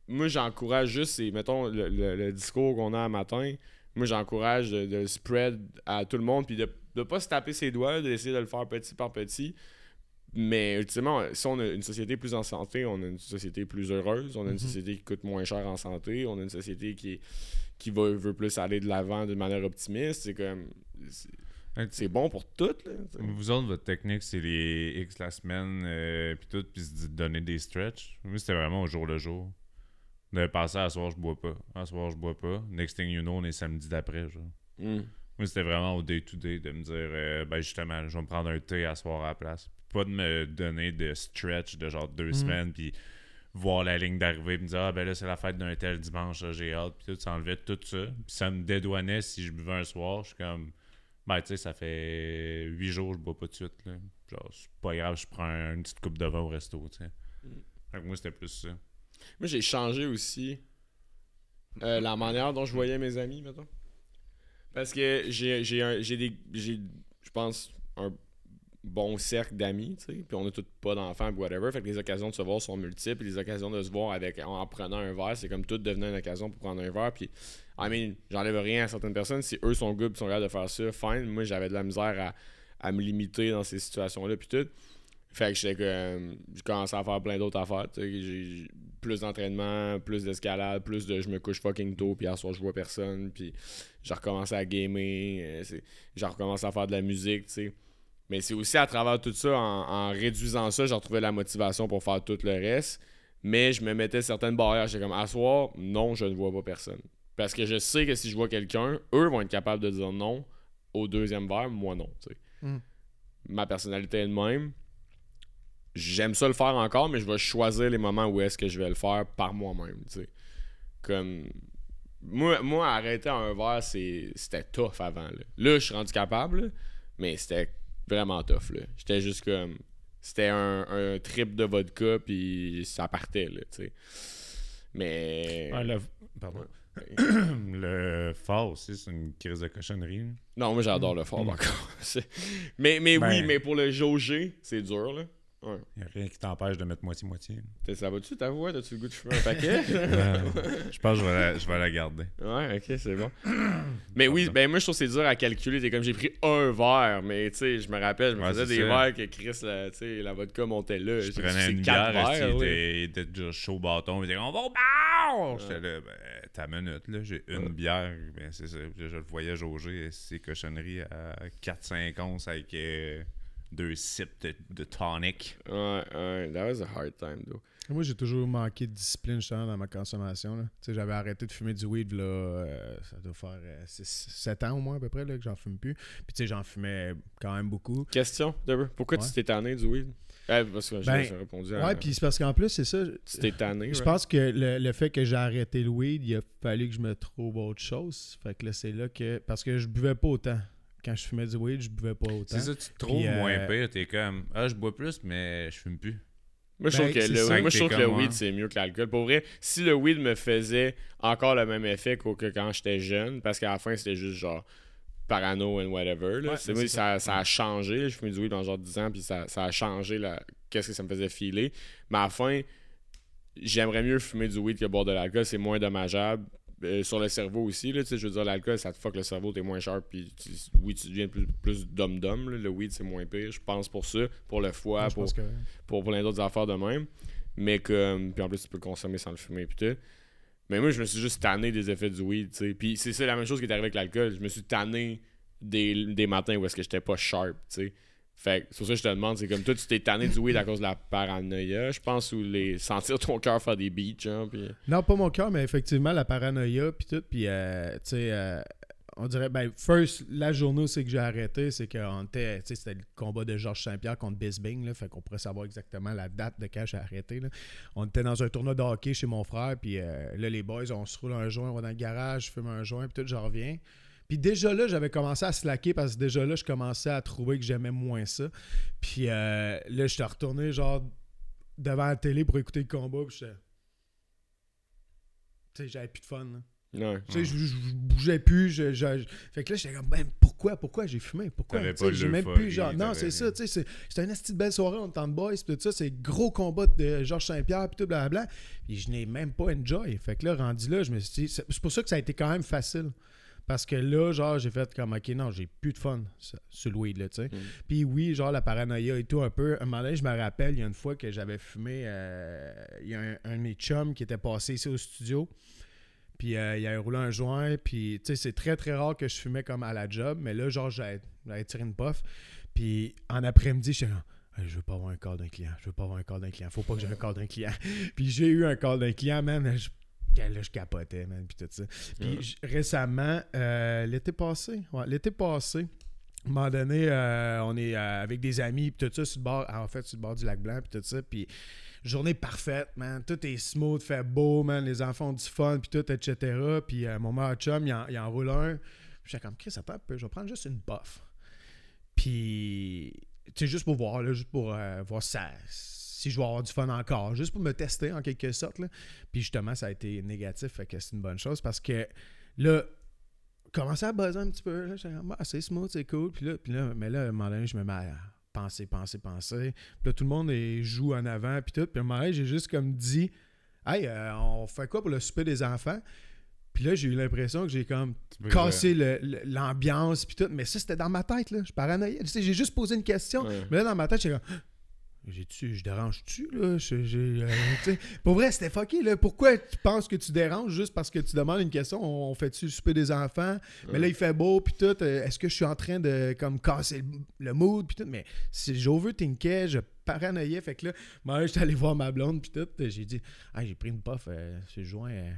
moi, j'encourage juste, c'est, mettons, le, discours qu'on a un matin, moi, j'encourage de, de le spread à tout le monde, puis de ne pas se taper ses doigts, d'essayer de le faire petit par petit. Mais ultimement, si on a une société plus en santé, on a une société plus heureuse, on a une Mhm. société qui coûte moins cher en santé, on a une société qui, qui va, veut plus aller de l'avant d'une manière optimiste. C'est comme. c'est- bon pour tout, là. Vous autres, votre technique, c'est les X la semaine, euh, puis tout, puis se donner des stretches. Moi, c'était vraiment au jour le jour. De passer à soir, je bois pas. À soir, je bois pas. Next thing you know, on est samedi d'après, genre. Mm. Moi, c'était vraiment au day-to-day de me dire, euh, ben justement, je vais me prendre un thé à soir à la place. Pas de me donner de stretch de genre deux Mm. semaines, puis voir la ligne d'arrivée, me dire, ah ben là, c'est la fête d'un tel dimanche, j'ai hâte, puis tout, ça enlevait tout ça. Puis ça me dédouanait si je buvais un soir. Je suis comme, ben tu sais, ça fait huit jours je bois pas de suite, là. Genre, c'est pas grave, je prends une petite coupe de vin au resto, tu sais. Mm. Fait que moi, c'était plus ça. Moi, j'ai changé aussi euh, la manière dont je voyais mes amis, mettons. Parce que j'ai j'ai un- j'ai des. j'ai, Je pense, un bon cercle d'amis, tu sais. Puis on a tous pas d'enfants, whatever. Fait que les occasions de se voir sont multiples. Les occasions de se voir avec en, en prenant un verre, c'est comme tout devenait une occasion pour prendre un verre. Puis, I mean, j'enlève rien à certaines personnes. Si eux sont good, sont capables de faire ça, fine. Moi, j'avais de la misère à, à me limiter dans ces situations-là, puis tout. Fait que. J'ai commencé à faire plein d'autres affaires. J'ai plus d'entraînement, plus d'escalade, plus de je me couche fucking tôt, puis à soir je vois personne, puis j'ai recommencé à gamer, euh, j'ai recommencé à faire de la musique, tu sais. Mais c'est aussi à travers tout ça, en, en réduisant ça, j'ai retrouvé la motivation pour faire tout le reste. Mais je me mettais certaines barrières. J'étais comme, à soir, non, je ne vois pas personne. Parce que je sais que si je vois quelqu'un, eux vont être capables de dire non au deuxième verre, moi non. tu sais. Mm. Ma personnalité est de même. J'aime ça le faire encore, mais je vais choisir les moments où est-ce que je vais le faire par moi-même. Comme. Moi, moi, arrêter un verre, c'est- c'était tough avant. Là. Là, je suis rendu capable, mais c'était vraiment tough. là. J'étais juste comme. C'était un, un trip de vodka, puis ça partait, là, tu sais. Mais. Ah, le... Pardon. le fort aussi, c'est une crise de cochonnerie. là. Non, moi j'adore le fort encore. C'est- mais mais oui, Ben- mais pour le jauger, c'est dur là. Ouais. Il a rien qui t'empêche de mettre moitié-moitié. Ça va-tu ta voix? T'as-tu le goût de fumer un paquet? je pense que je vais la, je vais la garder. ouais, ok, c'est bon. Mais oui, ben moi je trouve que c'est dur à calculer. T'es comme j'ai pris un verre, mais tu sais, je me rappelle, je me Ouais, faisais c'est des ça. verres que Chris, la, tu sais, la vodka montait là. Je prenais c'est une bière, verres, il était, déjà chaud au bâton? Il était on va au bar! J'étais là, ben, ta minute, là, j'ai une bière. Ben, c'est ça. Je le voyais jauger ces cochonneries à 4-5 onces avec euh, deux sips de, de tonic. Ouais, ouais, that was a hard time, though. Moi, j'ai toujours manqué de discipline justement dans ma consommation. là. Tu sais, J'avais arrêté de fumer du weed, là, euh, ça doit faire 7 ans au moins à peu près là, que j'en fume plus. Puis tu sais, j'en fumais quand même beaucoup. Question, Deborah, pourquoi Ouais. tu t'es tanné du weed? Eh, parce que j'ai Ben, j'ai répondu à. Ouais, puis c'est parce qu'en plus, c'est ça. Tu t'es tanné, Je right? pense que le, le fait que j'ai arrêté le weed, il a fallu que je me trouve autre chose. Fait que là, c'est là que. Parce que je buvais pas autant. Quand je fumais du weed, je buvais pas autant. C'est ça, tu te trouves euh, moins pire. T'es comme, ah, je bois plus, mais je fume plus. Moi, je Ben, trouve que c'est le, ça. moi, je trouve T'es que le weed, c'est mieux que l'alcool. Pour vrai, si le weed me faisait encore le même effet que quand j'étais jeune, parce qu'à la fin, c'était juste genre parano and whatever. Là. Ouais, moi, ça, ça a changé. Je fumais du weed pendant genre 10 ans, puis ça, ça a changé la... qu'est-ce que ça me faisait filer. Mais à la fin, j'aimerais mieux fumer du weed que boire de l'alcool. C'est moins dommageable. Euh, sur le cerveau aussi, là, tu sais, je veux dire, l'alcool, ça te fuck le cerveau, t'es moins sharp, puis oui, tu deviens plus, plus dum-dum, là. le weed, c'est moins pire, je pense, pour ça, pour le foie, pour, que- pour plein d'autres affaires de même. Mais comme. Puis en plus, tu peux le consommer sans le fumer. Puis tout. Mais moi, je me suis juste tanné des effets du weed, tu sais. Puis c'est ça la même chose qui est arrivé avec l'alcool. Je me suis tanné des, des matins où est-ce que j'étais pas sharp, tu sais. Fait que pour ça je te demande, c'est comme toi, tu t'es tanné du weed à cause de la paranoïa, je pense, ou les sentir ton cœur faire des beats. Puis... Non, pas mon cœur, mais effectivement, la paranoïa, puis tout. Puis, euh, tu sais, euh, on dirait, ben, first, la journée où c'est que j'ai arrêté, c'est qu'on était, tu sais, c'était le combat de Georges Saint-Pierre contre Bisbing, là, fait qu'on pourrait savoir exactement la date de quand j'ai arrêté, là. On était dans un tournoi de hockey chez mon frère, puis euh, là, les boys, on se roule un joint, on va dans le garage, je fume un joint, puis tout, j'en reviens. Puis déjà là, j'avais commencé à slacker parce que déjà là, je commençais à trouver que j'aimais moins ça. Puis euh, là, j'étais retourné, genre, devant la télé pour écouter le combat, puis j'étais... tu sais, j'avais plus de fun. là. Ouais. Tu sais, je, je- je bougeais plus. Je, Fait que là, j'étais comme, ben, pourquoi, pourquoi j'ai fumé? Pourquoi? J'ai même plus, genre, non, c'est ça, tu sais, c'était une petite belle soirée, on était en boys, pis tout ça, c'est gros combat de Georges Saint-Pierre, pis tout, blablabla. Puis je n'ai même pas enjoy. Fait que là, rendu là, je me suis dit, c'est pour ça que ça a été quand même facile. Parce que là, genre, j'ai fait comme, ok, non, j'ai plus de fun sur le weed, là, tu sais. Mm. Puis oui, genre, la paranoïa et tout, un peu. Un moment donné, je me rappelle, il y a une fois que j'avais fumé, euh, il y a un, un de mes chums qui était passé ici au studio. Puis euh, il avait roulé un joint. Puis, tu sais, c'est très, très rare que je fumais comme à la job. Mais là, genre, j'avais tiré une puff. Puis en après-midi, comme, Hey, je veux pas avoir un call d'un client. Je veux pas avoir un call d'un client. Faut pas que j'ai un call d'un client. puis j'ai eu un call d'un client, man. Je, là, je capotais, man. Puis tout ça. Puis Ouais. récemment, euh, l'été passé, ouais, l'été passé, à un moment donné, euh, on est euh, avec des amis, puis tout ça, sur le bord, en fait, sur le bord du lac Blanc, puis tout ça, puis journée parfaite, man. Tout est smooth, fait beau, man. Les enfants ont du fun, puis tout, etc. Puis mon meilleur chum, il en, il en roule un. J'étais comme, Chris, attends un peu, je vais prendre juste une puff. Puis, tu sais, juste pour voir, là, juste pour voir ça, si je vais avoir du fun encore, juste pour me tester en quelque sorte. Là. Puis justement, ça a été négatif, fait que c'est une bonne chose parce que là, commencer à buzzer un petit peu, là, ah, c'est smooth, c'est cool. Puis là, puis là, mais là, à un moment donné, je me mets à penser, penser, penser. Puis là, tout le monde est- joue en avant, puis tout. Puis à un moment donné, j'ai juste comme dit, hey, euh, on fait quoi pour le souper des enfants? Puis là, j'ai eu l'impression que j'ai comme le- l'ambiance puis tout. Mais ça, c'était dans ma tête, là. Je paranoïais. Tu sais, j'ai juste posé une question. Ouais. Mais là, dans ma tête, j'étais comme... J'ai-tu, je dérange-tu, là? Je- euh, tu sais, pour vrai, c'était fucké, là. Pourquoi tu penses que tu déranges juste parce que tu demandes une question? On, on fait-tu le souper des enfants? Mais là, il fait beau, puis tout. euh, Est-ce que je suis en train de, comme, casser le, le mood, puis tout? Mais si j'overthinkais, je paranoïais. Fait que là, moi, j'étais allé voir ma blonde, puis tout. J'ai dit, ah, j'ai pris une puff euh, le joint. euh.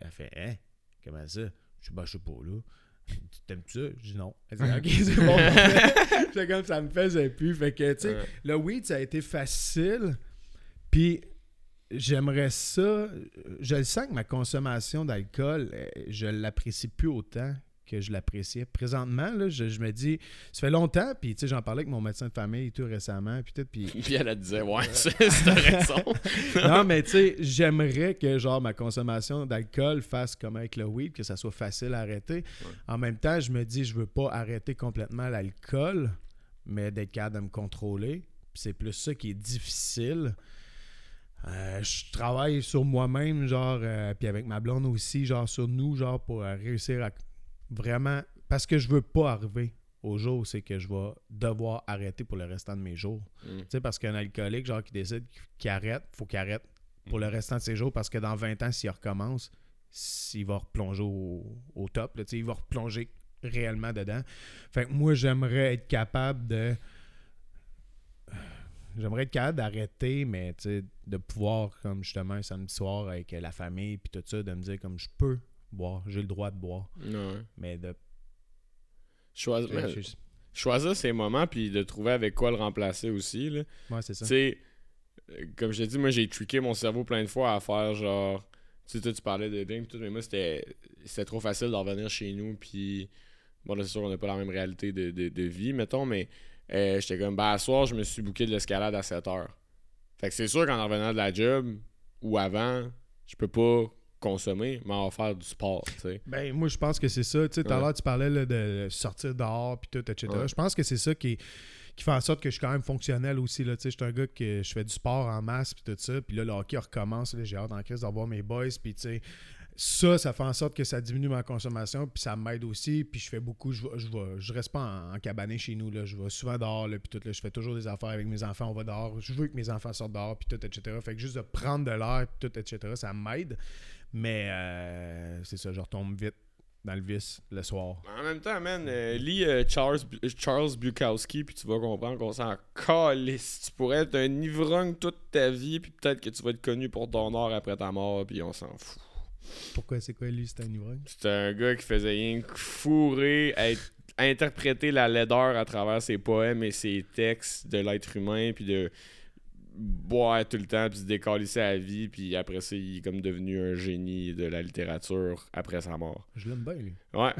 Elle a fait, hein? Comment ça? Je dis, bah, je sais pas, là. Tu T'aimes ça? Je dis non. Elle dit, ok, c'est bon. J'étais comme ça me faisait plus. Fait que, tu sais, Ouais. le weed, ça a été facile. Puis, j'aimerais ça. Je le sens que ma consommation d'alcool, euh, je l'apprécie plus autant que je l'appréciais. Présentement, là, je, je me dis, ça fait longtemps, puis tu sais, j'en parlais avec mon médecin de famille et tout récemment, puis tout, puis Puis elle, elle disait, ouais, c'est raison. non, mais tu sais, j'aimerais que genre ma consommation d'alcool fasse comme avec le weed, que ça soit facile à arrêter. En même temps, je me dis, je veux pas arrêter complètement l'alcool, mais d'être capable de me contrôler. C'est plus ça qui est difficile. Euh, je travaille sur moi-même, genre, euh, puis avec ma blonde aussi, genre, sur nous, genre, pour euh, réussir à vraiment. Parce que je veux pas arriver au jour où c'est que je vais devoir arrêter pour le restant de mes jours. Mm. Tu sais, parce qu'un alcoolique, genre, qui décide qu'il arrête, faut qu'il arrête pour le restant de ses jours parce que dans 20 ans, s'il recommence, s'il va replonger au, au top, là, tu sais, il va replonger réellement dedans. Fait que moi, j'aimerais être capable de. J'aimerais être capable d'arrêter, mais tu sais, de pouvoir, comme justement, un samedi soir avec la famille, puis tout ça, de me dire comme je peux boire, j'ai le droit de boire, Ouais. mais de. Choisis- je- mais choisir ses moments, puis de trouver avec quoi le remplacer aussi. Là. ouais, c'est ça. Tu sais, euh, comme je t'ai dit, moi j'ai trické mon cerveau plein de fois à faire genre. Tu sais, toi, tu parlais de game, tout, mais moi c'était c'était trop facile d'en revenir chez nous, puis. Bon, là, c'est sûr qu'on n'a pas la même réalité de, de- de vie, mettons, mais euh, j'étais comme, bah, à soir, je me suis booké de l'escalade à 7 heures. Fait que c'est sûr qu'en revenant de la job ou avant, je peux pas consommer, mais va faire du sport. Ben, moi, je pense que c'est ça. Tout à l'heure, tu parlais là, de sortir dehors, puis tout, etc. Ouais. Je pense que c'est ça qui, qui fait en sorte que je suis quand même fonctionnel aussi. Je suis un gars que je fais du sport en masse, puis tout ça. Puis là, le hockey recommence. J'ai hâte en crise d'avoir mes boys. Puis, tu sais, ça, ça fait en sorte que ça diminue ma consommation, puis ça m'aide aussi. Puis je fais beaucoup, je, je, je reste pas en, en cabané chez nous. Là. Je vais souvent dehors, là, puis tout. Là, je fais toujours des affaires avec mes enfants. On va dehors. Je veux que mes enfants sortent dehors, puis tout, etc. Fait que juste de prendre de l'air, puis tout, etc., ça m'aide. Mais euh, c'est ça, je retombe vite dans le vice le soir. En même temps, man, euh, lis euh, Charles, Charles Bukowski, puis tu vas comprendre qu'on s'en calisse. Tu pourrais être un ivrogne toute ta vie, puis peut-être que tu vas être connu pour ton art après ta mort, puis on s'en fout. Pourquoi c'est quoi lui, c'est un ivrogne? C'est un gars qui faisait rien que fourrer, être, interpréter la laideur à travers ses poèmes et ses textes de l'être humain, puis de boire tout le temps, puis se décalisser à la vie, puis après ça, il est comme devenu un génie de la littérature après sa mort. Je l'aime bien, lui. Ouais,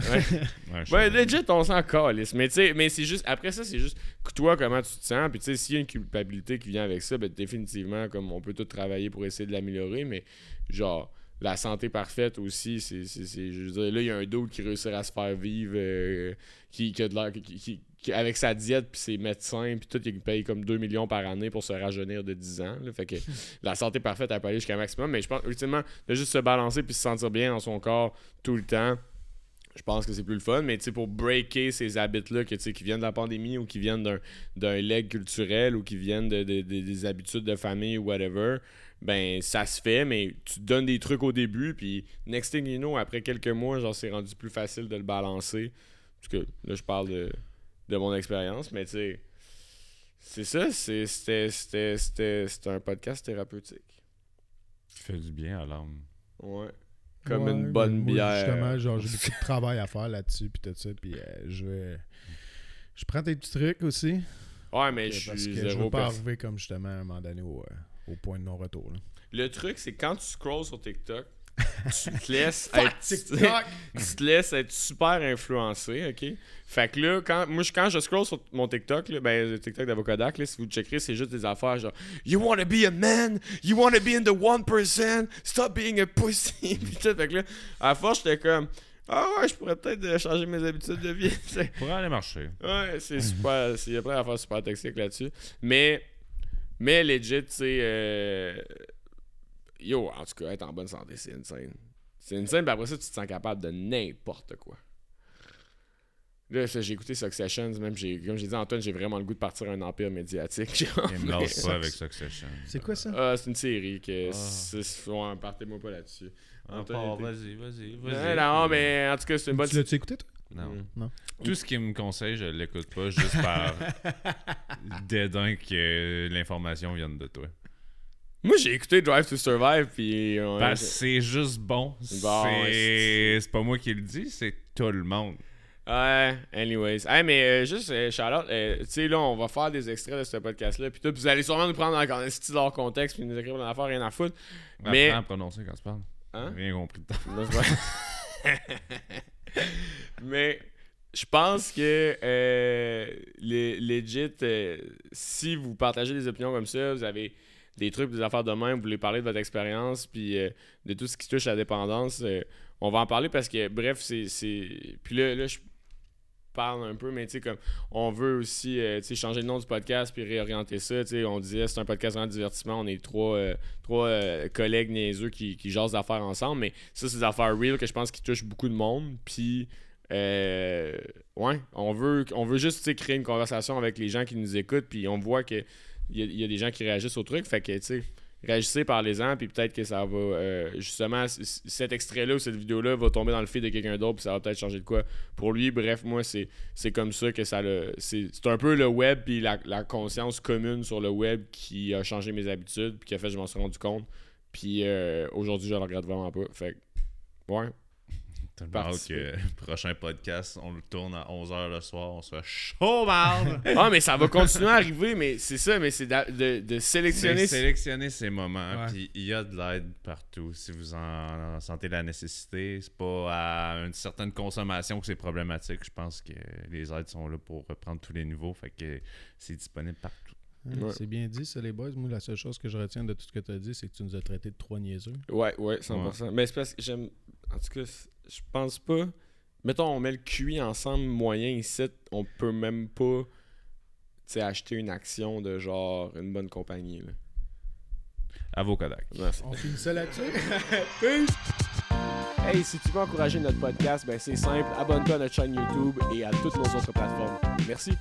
ouais. Ouais, legit, on s'en calisse. Mais tu sais, mais c'est juste, après ça, c'est juste toi, comment tu te sens. Puis tu sais, s'il y a une culpabilité qui vient avec ça, ben définitivement, comme on peut tout travailler pour essayer de l'améliorer, mais genre, la santé parfaite aussi, c'est, c'est, c'est- je veux dire, là, il y a un dos qui réussit à se faire vivre, euh, qui, qui a de l'air, qui- qui- avec sa diète, puis ses médecins, puis tout, il paye comme 2 millions par année pour se rajeunir de 10 ans. là. fait que la santé parfaite, elle peut aller jusqu'à un maximum, mais je pense, ultimement, de juste se balancer puis se sentir bien dans son corps tout le temps, je pense que c'est plus le fun, mais tu sais, pour breaker ces habits-là qui viennent de la pandémie ou qui viennent d'un, leg culturel ou qui viennent de, de- de- des habitudes de famille ou whatever, ben ça se fait, mais tu donnes des trucs au début, puis next thing you know, après quelques mois, genre, c'est rendu plus facile de le balancer. Parce que là, je parle de, de mon expérience, mais tu sais, c'est ça, c'est, c'était, c'était, c'était, c'était un podcast thérapeutique. Qui fait du bien à l'âme. Ouais. Comme Ouais, une mais bonne moi, bière. Justement, genre, j'ai beaucoup de travail à faire là-dessus, puis tout ça, puis euh, je vais... Je prends tes petits trucs aussi, Ouais, mais je parce suis que je veux pas arriver comme justement à un moment donné au, euh, au point de non-retour. là. Le truc, c'est quand tu scrolls sur TikTok, tu te laisses être, TikTok! tu te laisses être super influencé, ok? Fait que là, quand, moi, je- quand je scroll sur mon TikTok, là, ben, le TikTok d'Avocodac, si vous checkerez, c'est juste des affaires genre You wanna be a man? You wanna be in the 1%? Stop being a pussy! Fait que là, à la force, j'étais comme Ah ouais, je pourrais peut-être euh, changer mes habitudes de vie. Pour aller marcher. Ouais, c'est super. Il y a plein d'affaires super toxiques là-dessus. Mais, mais legit, tu sais. euh, Yo, en tout cas, être en bonne santé, c'est insane. C'est insane, puis après ça, tu te sens capable de n'importe quoi. Là, ça, j'ai écouté Succession, même, j'ai, comme j'ai dit à Antoine, j'ai vraiment le goût de partir un empire médiatique. genre, Il me lâche pas avec Succession. C'est quoi ça? Ah, c'est une série que. C'est- ouais, partez-moi pas là-dessus. Ah, Antoine, vas-y, vas-y, Non, vas-y. non, mais en tout cas, c'est une bonne Tu l'as-tu écouté, toi? Non. Mm. Tout ce qu'il me conseille, je l'écoute pas juste par dédain que l'information vienne de toi. Moi, j'ai écouté Drive to Survive, puis. ouais, Parce que c'est juste bon. Bon, c'est pas moi qui le dis, c'est tout le monde. Ouais, anyways. Hey, mais euh, juste, euh, Charlotte, euh, tu sais, là, on va faire des extraits de ce podcast-là, puis vous allez sûrement nous prendre dans un style hors contexte, puis nous écrire une affaire, rien à foutre. Mais- à prononcer quand tu parles. Hein? Rien compris de temps. Mais je pense que euh, les, legit, euh, si vous partagez des opinions comme ça, vous avez des trucs, des affaires de même, vous voulez parler de votre expérience, puis euh, de tout ce qui touche à la dépendance, euh, on va en parler parce que, bref, c'est. Puis là, là je parle un peu, mais tu sais, comme on veut aussi euh, changer le nom du podcast puis réorienter ça. tu sais, On disait c'est un podcast en divertissement, on est trois, trois collègues niaiseux qui, qui jasent d'affaires ensemble, mais ça, c'est des affaires real que je pense qui touchent beaucoup de monde. Puis, ouais, on veut, on veut juste créer une conversation avec les gens qui nous écoutent, puis on voit que il y, a- des gens qui réagissent au truc. Fait que, tu sais, réagissez, parlez-en, puis peut-être que ça va, euh, justement, cet extrait-là ou cette vidéo-là va tomber dans le feed de quelqu'un d'autre, puis ça va peut-être changer de quoi pour lui. Bref, moi, c'est comme ça que ça le. C'est un peu le web, puis la, la conscience commune sur le web qui a changé mes habitudes, puis qui a fait que je m'en suis rendu compte. Puis euh, aujourd'hui, je le regrette vraiment pas. Fait que, ouais. Tellement hâte Participer. que le prochain podcast, on le tourne à 11h le soir, on se fait chaud, marde! Ah, mais ça va continuer à arriver, mais c'est ça, mais c'est d'a- de, de sélectionner. C'est sélectionner ces moments. Ouais. Puis il y a de l'aide partout. Si vous en sentez la nécessité, c'est pas à une certaine consommation que c'est problématique. Je pense que les aides sont là pour reprendre tous les niveaux. Fait que c'est disponible partout. Hein, Ouais. C'est bien dit, ça, les boys. Moi, la seule chose que je retiens de tout ce que tu as dit, c'est que tu nous as traités de trois niaiseux. Ouais, ouais, 100%. Mais c'est parce que j'aime. En tout cas, c'est- je pense pas. Mettons, on met le QI ensemble moyen ici, on peut même pas tu sais, acheter une action de genre une bonne compagnie. Là. À vos Kodak. Merci. On finit ça là-dessus? Hey, si tu veux encourager notre podcast, ben c'est simple, abonne-toi à notre chaîne YouTube et à toutes nos autres plateformes. Merci.